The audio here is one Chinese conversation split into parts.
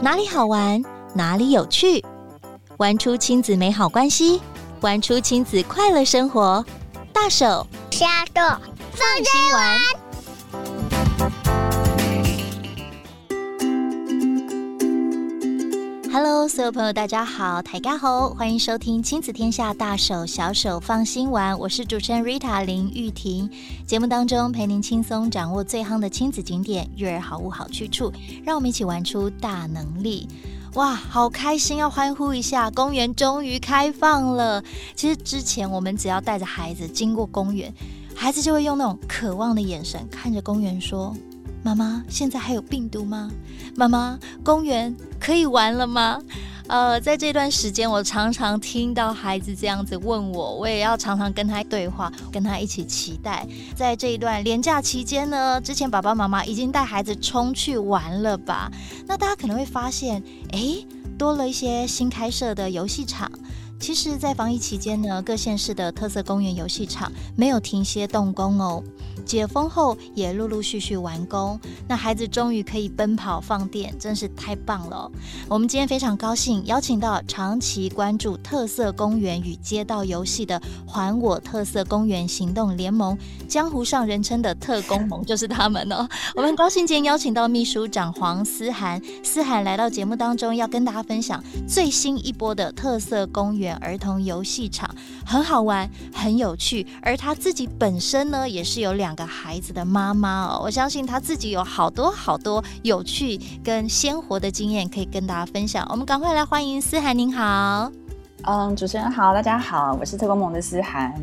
哪里好玩，哪里有趣，玩出亲子美好关系，玩出亲子快乐生活。大手虾豆放心玩。Hello，所有朋友，大家好，台家好，欢迎收听亲子天下大手小手放心玩，我是主持人 Rita 林玉婷。节目当中陪您轻松掌握最夯的亲子景点、育儿好物好去处，让我们一起玩出大能力。哇，好开心，要欢呼一下！公园终于开放了。其实之前我们只要带着孩子经过公园，孩子就会用那种渴望的眼神看着公园说。妈妈，现在还有病毒吗？妈妈，公园可以玩了吗？呃，在这段时间，我常常听到孩子这样子问我，我也要常常跟他对话，跟他一起期待。在这一段连假期间呢，之前爸爸妈妈已经带孩子冲去玩了吧？那大家可能会发现，诶，多了一些新开设的游戏场。其实，在防疫期间呢，各县市的特色公园游戏场没有停歇动工哦。解封后也陆陆续续完工，那孩子终于可以奔跑放电，真是太棒了。我们今天非常高兴邀请到长期关注特色公园与街道游戏的还我特色公园行动联盟，江湖上人称的特工盟就是他们哦。我们很高兴今天邀请到秘书长黄思涵，思涵来到节目当中，要跟大家分享最新一波的特色公园儿童游戏场，很好玩，很有趣。而他自己本身呢，也是有两。个孩子的妈妈哦，我相信他自己有好多好多有趣跟鲜活的经验可以跟大家分享。我们赶快来欢迎思涵，您好。嗯，主持人好，大家好，我是特工盟的思涵。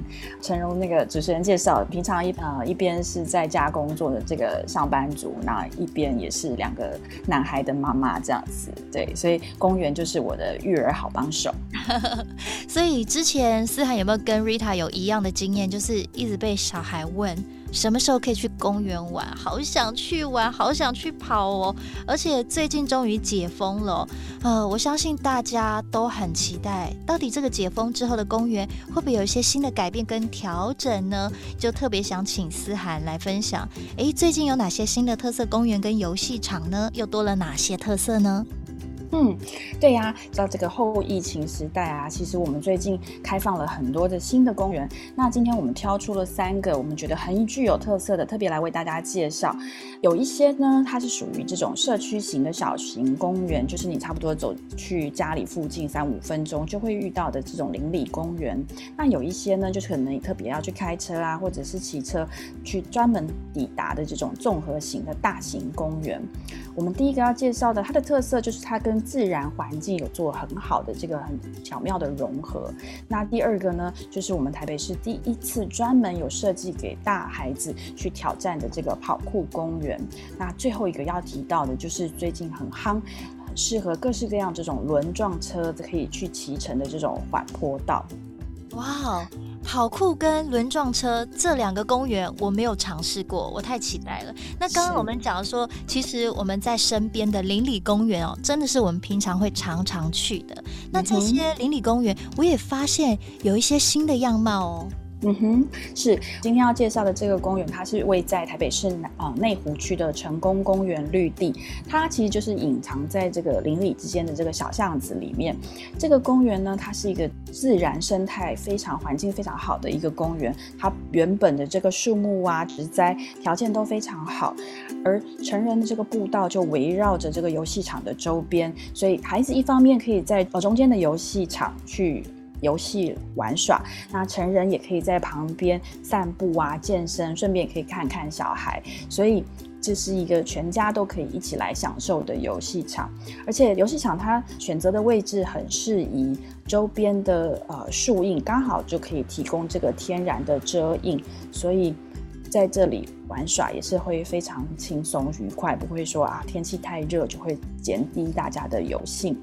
诚如那个主持人介绍，平常一呃一边是在家工作的这个上班族，那一边也是两个男孩的妈妈这样子。对，所以公园就是我的育儿好帮手。所以之前思涵有没有跟 Rita 有一样的经验，就是一直被小孩问？什么时候可以去公园玩？好想去玩，好想去跑哦！而且最近终于解封了，呃，我相信大家都很期待，到底这个解封之后的公园会不会有一些新的改变跟调整呢？就特别想请思涵来分享，诶，最近有哪些新的特色公园跟游戏场呢？又多了哪些特色呢？嗯，对呀，在这个后疫情时代啊，其实我们最近开放了很多的新的公园。那今天我们挑出了三个我们觉得很具有特色的，特别来为大家介绍。有一些呢，它是属于这种社区型的小型公园，就是你差不多走去家里附近三五分钟就会遇到的这种邻里公园。那有一些呢，就是可能你特别要去开车啊，或者是骑车去专门抵达的这种综合型的大型公园。我们第一个要介绍的，它的特色就是它跟自然环境有做很好的这个很巧妙的融合。那第二个呢，就是我们台北市第一次专门有设计给大孩子去挑战的这个跑酷公园。那最后一个要提到的，就是最近很夯，适合各式各样这种轮状车可以去骑乘的这种缓坡道。哇！跑酷跟轮撞车这两个公园我没有尝试过，我太期待了。那刚刚我们讲说，其实我们在身边的邻里公园哦，真的是我们平常会常常去的。那这些邻里公园，我也发现有一些新的样貌哦。嗯哼，是今天要介绍的这个公园，它是位在台北市南啊内湖区的成功公园绿地，它其实就是隐藏在这个邻里之间的这个小巷子里面。这个公园呢，它是一个自然生态非常环境非常好的一个公园，它原本的这个树木啊植栽条件都非常好，而成人的这个步道就围绕着这个游戏场的周边，所以孩子一方面可以在呃中间的游戏场去。游戏玩耍，那成人也可以在旁边散步啊、健身，顺便也可以看看小孩，所以这是一个全家都可以一起来享受的游戏场。而且游戏场它选择的位置很适宜，周边的呃树荫刚好就可以提供这个天然的遮荫，所以在这里玩耍也是会非常轻松愉快，不会说啊天气太热就会减低大家的游兴。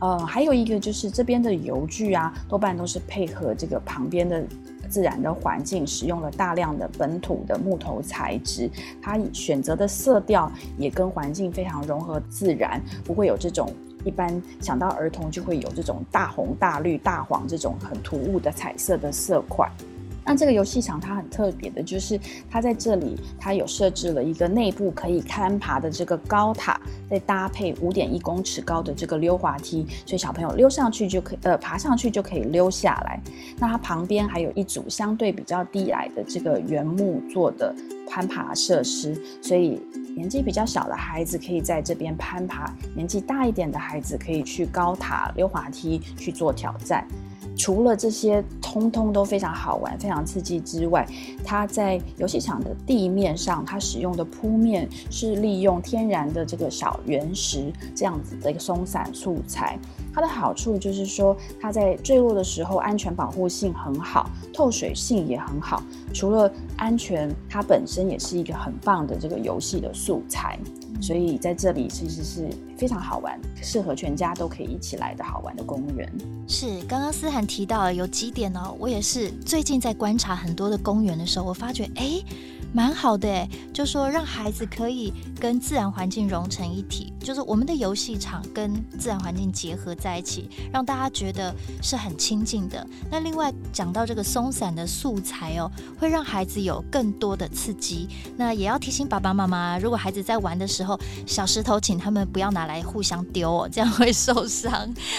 呃，还有一个就是这边的油具啊，多半都是配合这个旁边的自然的环境，使用了大量的本土的木头材质，它选择的色调也跟环境非常融合自然，不会有这种一般想到儿童就会有这种大红大绿大黄这种很突兀的彩色的色块。那这个游戏场它很特别的，就是它在这里它有设置了一个内部可以攀爬的这个高塔，再搭配五点一公尺高的这个溜滑梯，所以小朋友溜上去就可以，呃，爬上去就可以溜下来。那它旁边还有一组相对比较低矮的这个原木做的攀爬设施，所以年纪比较小的孩子可以在这边攀爬，年纪大一点的孩子可以去高塔溜滑梯去做挑战。除了这些通通都非常好玩、非常刺激之外，它在游戏场的地面上，它使用的铺面是利用天然的这个小原石这样子的一个松散素材。它的好处就是说，它在坠落的时候安全保护性很好，透水性也很好。除了安全，它本身也是一个很棒的这个游戏的素材。所以在这里其实是非常好玩，适合全家都可以一起来的好玩的公园。是，刚刚思涵提到有几点哦，我也是最近在观察很多的公园的时候，我发觉哎。蛮好的诶，就说让孩子可以跟自然环境融成一体，就是我们的游戏场跟自然环境结合在一起，让大家觉得是很亲近的。那另外讲到这个松散的素材哦，会让孩子有更多的刺激。那也要提醒爸爸妈妈，如果孩子在玩的时候，小石头请他们不要拿来互相丢哦，这样会受伤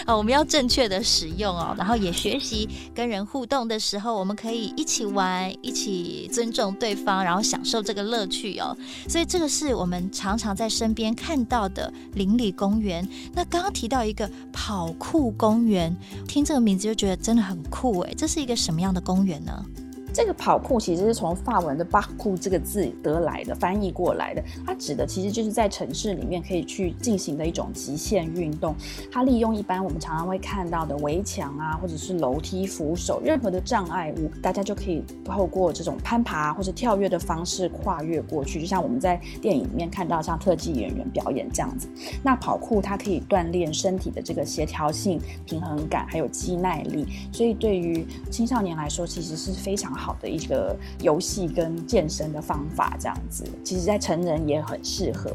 啊。我们要正确的使用哦，然后也学习跟人互动的时候，我们可以一起玩，一起尊重对方，然后。享受这个乐趣哦，所以这个是我们常常在身边看到的邻里公园。那刚刚提到一个跑酷公园，听这个名字就觉得真的很酷诶，这是一个什么样的公园呢？这个跑酷其实是从法文的 “parcours” 这个字得来的，翻译过来的。它指的其实就是在城市里面可以去进行的一种极限运动。它利用一般我们常常会看到的围墙啊，或者是楼梯扶手，任何的障碍物，大家就可以透过这种攀爬或者跳跃的方式跨越过去。就像我们在电影里面看到像特技演员表演这样子。那跑酷它可以锻炼身体的这个协调性、平衡感，还有肌耐力。所以对于青少年来说，其实是非常好。的一个游戏跟健身的方法，这样子，其实在成人也很适合。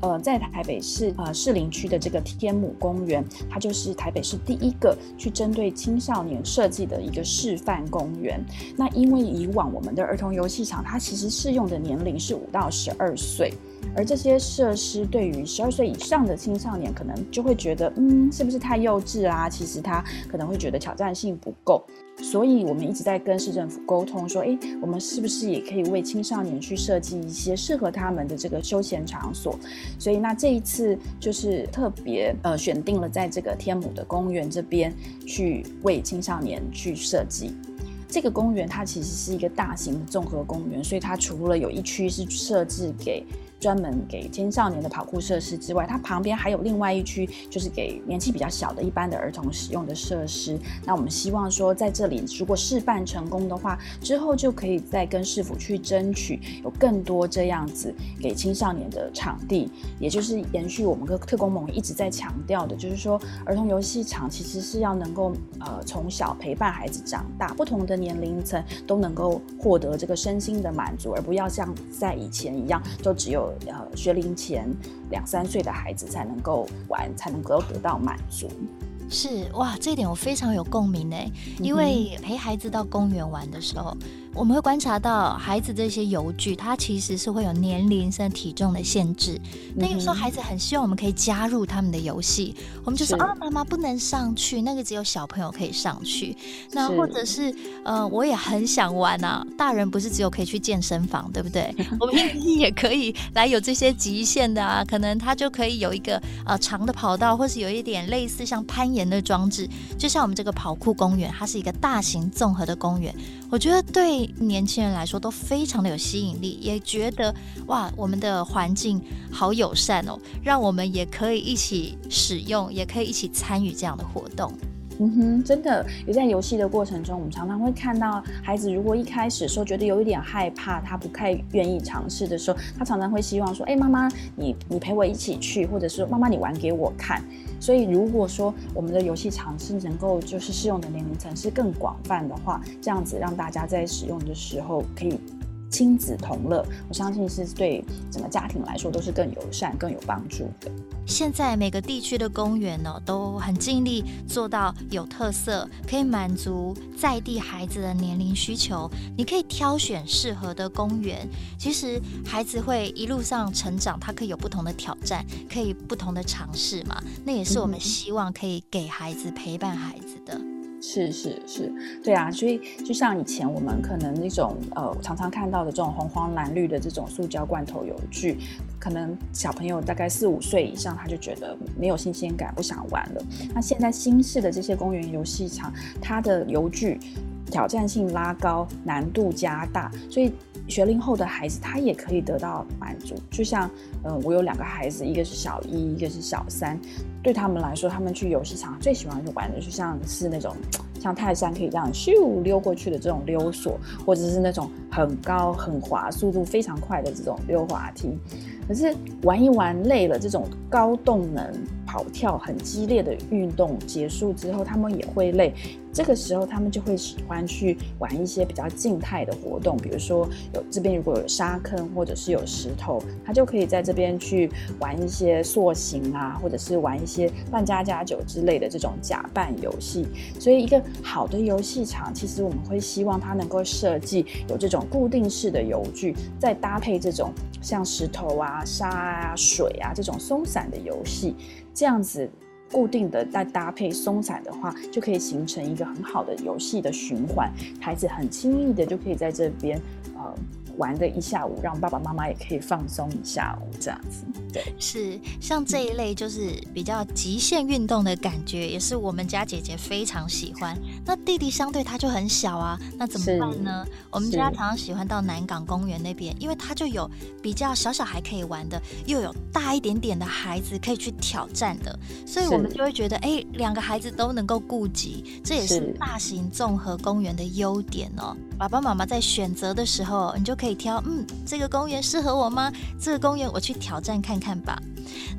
呃，在台北市呃士林区的这个天母公园，它就是台北市第一个去针对青少年设计的一个示范公园。那因为以往我们的儿童游戏场，它其实适用的年龄是五到十二岁。而这些设施对于十二岁以上的青少年，可能就会觉得，嗯，是不是太幼稚啊？其实他可能会觉得挑战性不够，所以我们一直在跟市政府沟通，说，诶，我们是不是也可以为青少年去设计一些适合他们的这个休闲场所？所以那这一次就是特别呃选定了在这个天母的公园这边去为青少年去设计。这个公园它其实是一个大型的综合公园，所以它除了有一区是设置给专门给青少年的跑酷设施之外，它旁边还有另外一区，就是给年纪比较小的一般的儿童使用的设施。那我们希望说，在这里如果试办成功的话，之后就可以再跟市府去争取有更多这样子给青少年的场地，也就是延续我们跟特工盟一直在强调的，就是说儿童游戏场其实是要能够呃从小陪伴孩子长大，不同的年龄层都能够获得这个身心的满足，而不要像在以前一样，就只有。呃，学龄前两三岁的孩子才能够玩，才能够得到满足。是哇，这一点我非常有共鸣呢，因为陪孩子到公园玩的时候。我们会观察到孩子这些游具，它其实是会有年龄甚至体重的限制。那有时候孩子很希望我们可以加入他们的游戏，我们就说啊，妈妈不能上去，那个只有小朋友可以上去。那或者是呃，我也很想玩啊，大人不是只有可以去健身房，对不对？我们也可以来有这些极限的啊，可能他就可以有一个呃长的跑道，或是有一点类似像攀岩的装置，就像我们这个跑酷公园，它是一个大型综合的公园。我觉得对年轻人来说都非常的有吸引力，也觉得哇，我们的环境好友善哦，让我们也可以一起使用，也可以一起参与这样的活动。嗯哼，真的，也在游戏的过程中，我们常常会看到孩子，如果一开始说觉得有一点害怕，他不太愿意尝试的时候，他常常会希望说：“哎，妈妈，你你陪我一起去，或者是妈妈你玩给我看。”所以，如果说我们的游戏尝试能够就是适用的年龄层是更广泛的话，这样子让大家在使用的时候可以亲子同乐，我相信是对整个家庭来说都是更友善、更有帮助的。现在每个地区的公园呢，都很尽力做到有特色，可以满足在地孩子的年龄需求。你可以挑选适合的公园。其实孩子会一路上成长，他可以有不同的挑战，可以不同的尝试嘛。那也是我们希望可以给孩子陪伴孩子的。是是是，对啊。所以就像以前我们可能那种呃常常看到的这种红黄蓝绿的这种塑胶罐头游具。可能小朋友大概四五岁以上，他就觉得没有新鲜感，不想玩了。那现在新式的这些公园游戏场，它的游具挑战性拉高，难度加大，所以学龄后的孩子他也可以得到满足。就像，嗯，我有两个孩子，一个是小一，一个是小三，对他们来说，他们去游戏场最喜欢玩的就像是那种。像泰山可以这样咻溜过去的这种溜索，或者是那种很高很滑、速度非常快的这种溜滑梯。可是玩一玩累了，这种高动能跑跳很激烈的运动结束之后，他们也会累。这个时候，他们就会喜欢去玩一些比较静态的活动，比如说有这边如果有沙坑或者是有石头，他就可以在这边去玩一些塑形啊，或者是玩一些扮家家酒之类的这种假扮游戏。所以，一个好的游戏场，其实我们会希望它能够设计有这种固定式的游具，再搭配这种像石头啊、沙啊、水啊这种松散的游戏，这样子。固定的再搭配松散的话，就可以形成一个很好的游戏的循环，孩子很轻易的就可以在这边，呃。玩的一下午，让爸爸妈妈也可以放松一下午，这样子。对，是像这一类就是比较极限运动的感觉，也是我们家姐姐非常喜欢。那弟弟相对他就很小啊，那怎么办呢？我们家常常喜欢到南港公园那边，因为他就有比较小小孩可以玩的，又有大一点点的孩子可以去挑战的，所以我们就会觉得，哎，两个孩子都能够顾及，这也是大型综合公园的优点哦。爸爸妈妈在选择的时候，你就可以挑，嗯，这个公园适合我吗？这个公园我去挑战看看吧。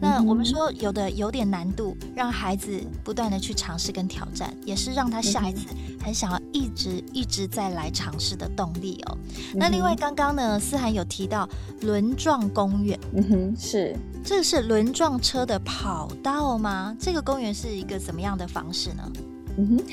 那我们说有的有点难度，让孩子不断的去尝试跟挑战，也是让他下一次很想要一直一直再来尝试的动力哦。那另外刚刚呢，思涵有提到轮状公园，嗯哼，是，这是轮状车的跑道吗？这个公园是一个怎么样的方式呢？嗯哼，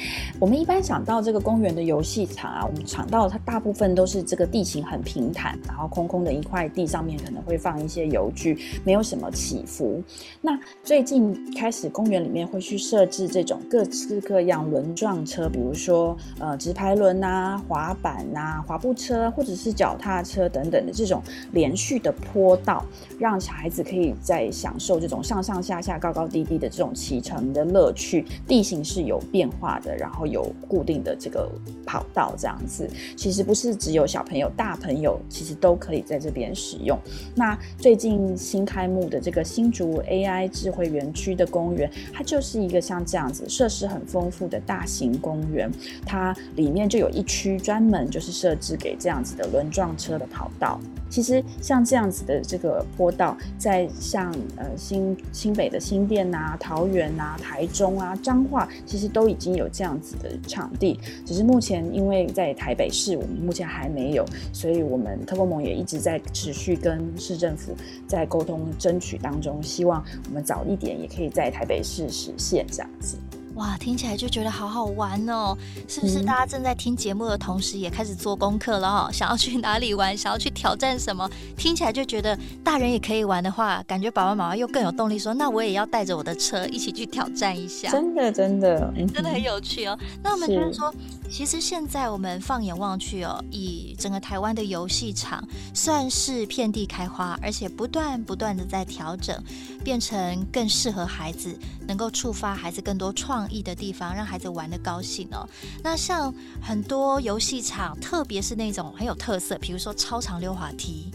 我们一般想到这个公园的游戏场啊，我们想到它大部分都是这个地形很平坦，然后空空的一块地上面可能会放一些游具，没有什么起伏。那最近开始公园里面会去设置这种各式各样轮状车，比如说呃直排轮啊、滑板啊、滑步车或者是脚踏车等等的这种连续的坡道，让小孩子可以在享受这种上上下下、高高低低的这种骑乘的乐趣。地形是有变化的，然后有固定的这个跑道，这样子其实不是只有小朋友，大朋友其实都可以在这边使用。那最近新开幕的这个新竹 AI 智慧园区的公园，它就是一个像这样子设施很丰富的大型公园，它里面就有一区专门就是设置给这样子的轮状车的跑道。其实像这样子的这个坡道，在像呃新新北的新店啊、桃园啊、台中啊、彰化，其实都已已经有这样子的场地。只是目前因为在台北市，我们目前还没有，所以我们特工盟也一直在持续跟市政府在沟通争取当中，希望我们早一点也可以在台北市实现这样子。哇，听起来就觉得好好玩哦！是不是大家正在听节目的同时也开始做功课了哦？想要去哪里玩？想要去挑战什么？听起来就觉得大人也可以玩的话，感觉爸爸妈妈又更有动力说：“那我也要带着我的车一起去挑战一下。”真的，真的，真的很有趣哦。那我们就是说，其实现在我们放眼望去哦，以整个台湾的游戏场算是遍地开花，而且不断不断的在调整，变成更适合孩子，能够触发孩子更多创意的地方，让孩子玩得高兴哦。那像很多游戏场，特别是那种很有特色，比如说超长溜滑梯。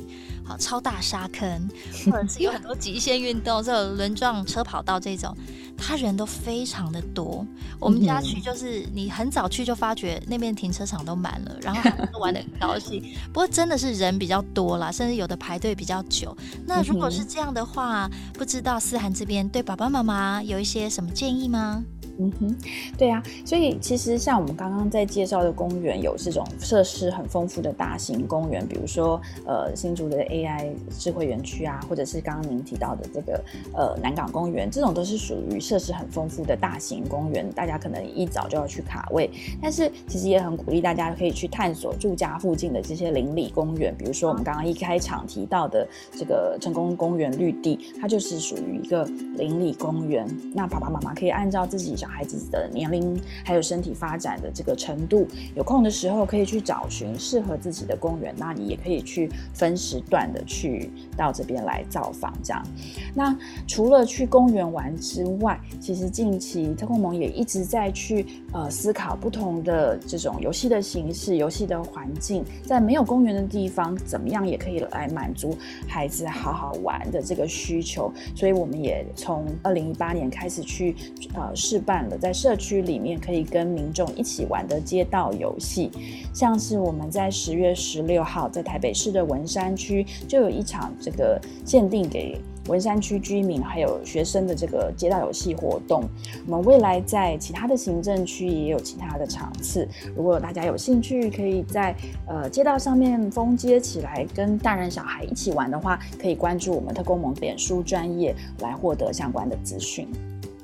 好，超大沙坑，或者是有很多极限运动，这种轮状车跑道这种，他人都非常的多。我们家去就是你很早去就发觉那边停车场都满了，然后玩的很高兴。不过真的是人比较多啦，甚至有的排队比较久。那如果是这样的话，不知道思涵这边对爸爸妈妈有一些什么建议吗？嗯哼，对啊，所以其实像我们刚刚在介绍的公园，有这种设施很丰富的大型公园，比如说呃新竹的 AI 智慧园区啊，或者是刚刚您提到的这个呃南港公园，这种都是属于设施很丰富的大型公园，大家可能一早就要去卡位。但是其实也很鼓励大家可以去探索住家附近的这些邻里公园，比如说我们刚刚一开场提到的这个成功公园绿地，它就是属于一个邻里公园。那爸爸妈妈可以按照自己想孩子的年龄还有身体发展的这个程度，有空的时候可以去找寻适合自己的公园。那你也可以去分时段的去到这边来造访，这样。那除了去公园玩之外，其实近期特工盟也一直在去呃思考不同的这种游戏的形式、游戏的环境，在没有公园的地方，怎么样也可以来满足孩子好好玩的这个需求。所以我们也从二零一八年开始去呃试办在社区里面可以跟民众一起玩的街道游戏，像是我们在十月十六号在台北市的文山区就有一场这个限定给文山区居民还有学生的这个街道游戏活动。我们未来在其他的行政区也有其他的场次，如果大家有兴趣，可以在呃街道上面封街起来跟大人小孩一起玩的话，可以关注我们特工盟脸书专业来获得相关的资讯。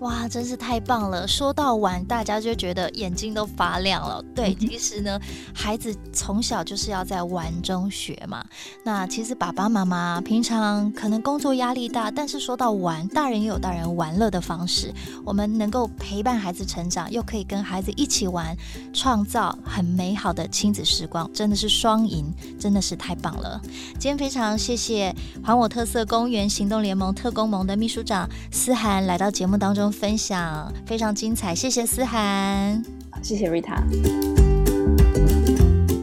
哇，真是太棒了！说到玩，大家就觉得眼睛都发亮了。对，其实呢，孩子从小就是要在玩中学嘛。那其实爸爸妈妈平常可能工作压力大，但是说到玩，大人也有大人玩乐的方式。我们能够陪伴孩子成长，又可以跟孩子一起玩，创造很美好的亲子时光，真的是双赢，真的是太棒了。今天非常谢谢还我特色公园行动联盟特工盟的秘书长思涵来到节目当中。分享非常精彩，谢谢思涵，谢谢 Rita。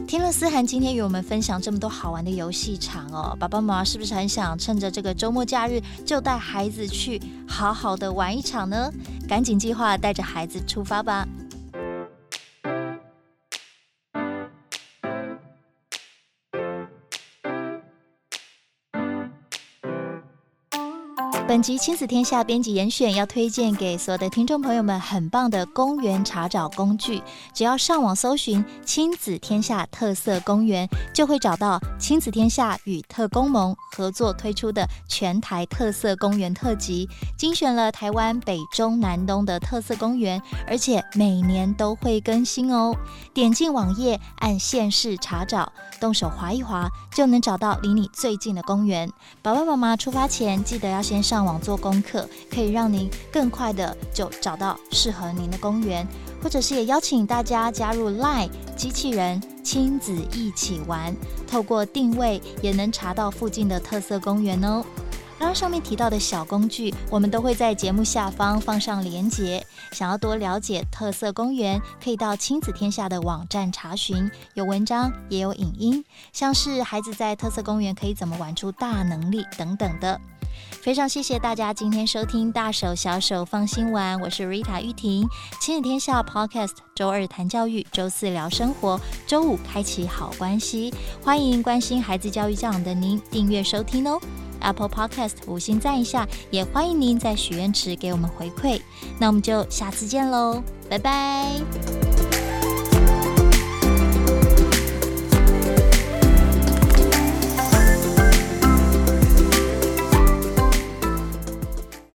听了思涵今天与我们分享这么多好玩的游戏场哦，爸爸妈妈是不是很想趁着这个周末假日就带孩子去好好的玩一场呢？赶紧计划带着孩子出发吧。本集亲子天下编辑严选要推荐给所有的听众朋友们很棒的公园查找工具，只要上网搜寻“亲子天下特色公园”，就会找到亲子天下与特工盟合作推出的全台特色公园特辑，精选了台湾北中南东的特色公园，而且每年都会更新哦。点进网页，按县市查找，动手划一划，就能找到离你最近的公园。爸爸妈妈出发前，记得要先上。上网做功课，可以让您更快的就找到适合您的公园，或者是也邀请大家加入 LINE 机器人亲子一起玩，透过定位也能查到附近的特色公园哦。刚刚上面提到的小工具，我们都会在节目下方放上连结。想要多了解特色公园，可以到亲子天下的网站查询，有文章也有影音，像是孩子在特色公园可以怎么玩出大能力等等的。非常谢谢大家今天收听《大手小手放心玩》，我是 Rita 玉婷。亲子天下 Podcast，周二谈教育，周四聊生活，周五开启好关系。欢迎关心孩子教育教养的您订阅收听哦。Apple Podcast 五星赞一下，也欢迎您在许愿池给我们回馈。那我们就下次见喽，拜拜。